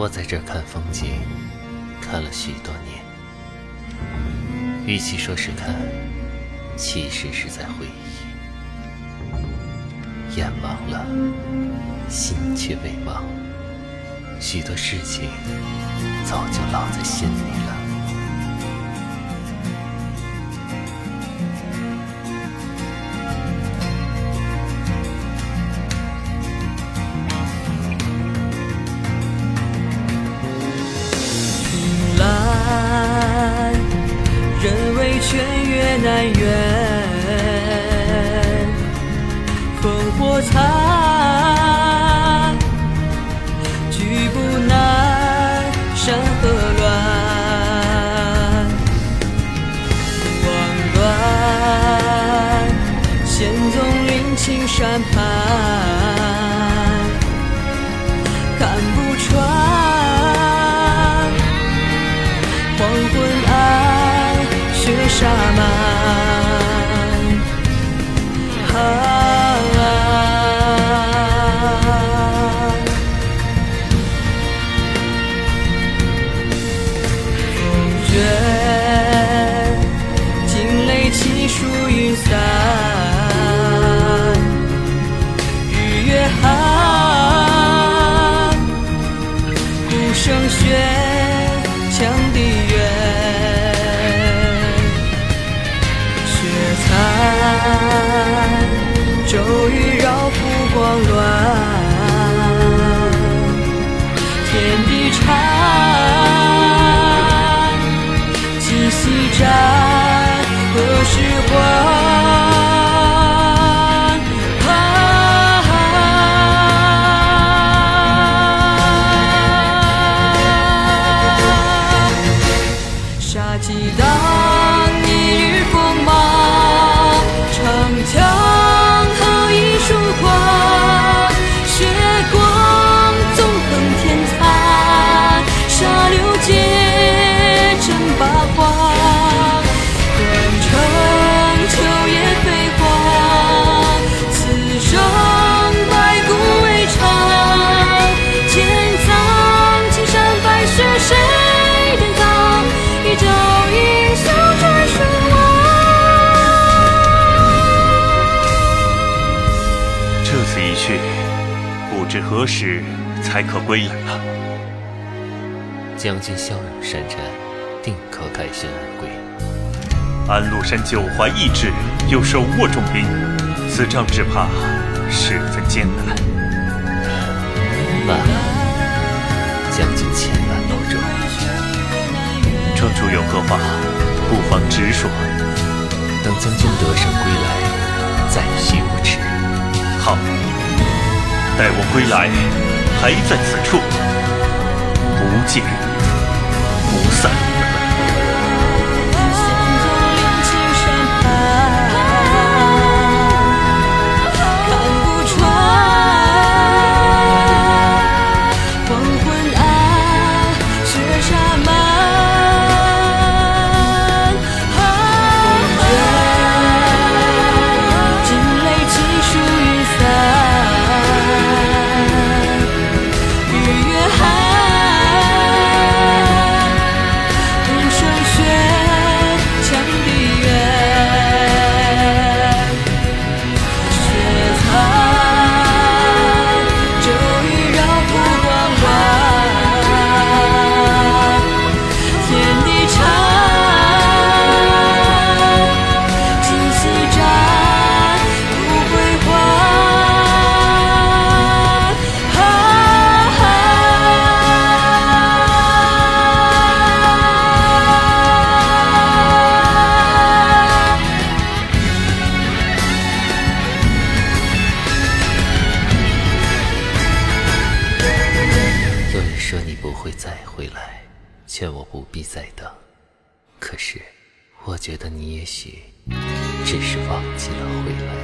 我在这看风景，看了许多年。与其说是看，其实是在回忆。眼盲了，心却未盲。许多事情早就烙在心里人为劝月难圆，烽火残，举步难，山河乱，慌乱，险纵临青山畔。看不穿，黄昏暗，雪沙漫。就一何时才可归来了。将军骁勇善战，定可凯旋而归。安禄山久怀义志，又手握重兵，此仗只怕十分艰难。将军千万保重。庄主有何话，不妨直说。等将军得胜归来，再叙无迟。好，待我归来，还在此处，不会再回来，劝我不必再等。可是，我觉得你也许只是忘记了回来。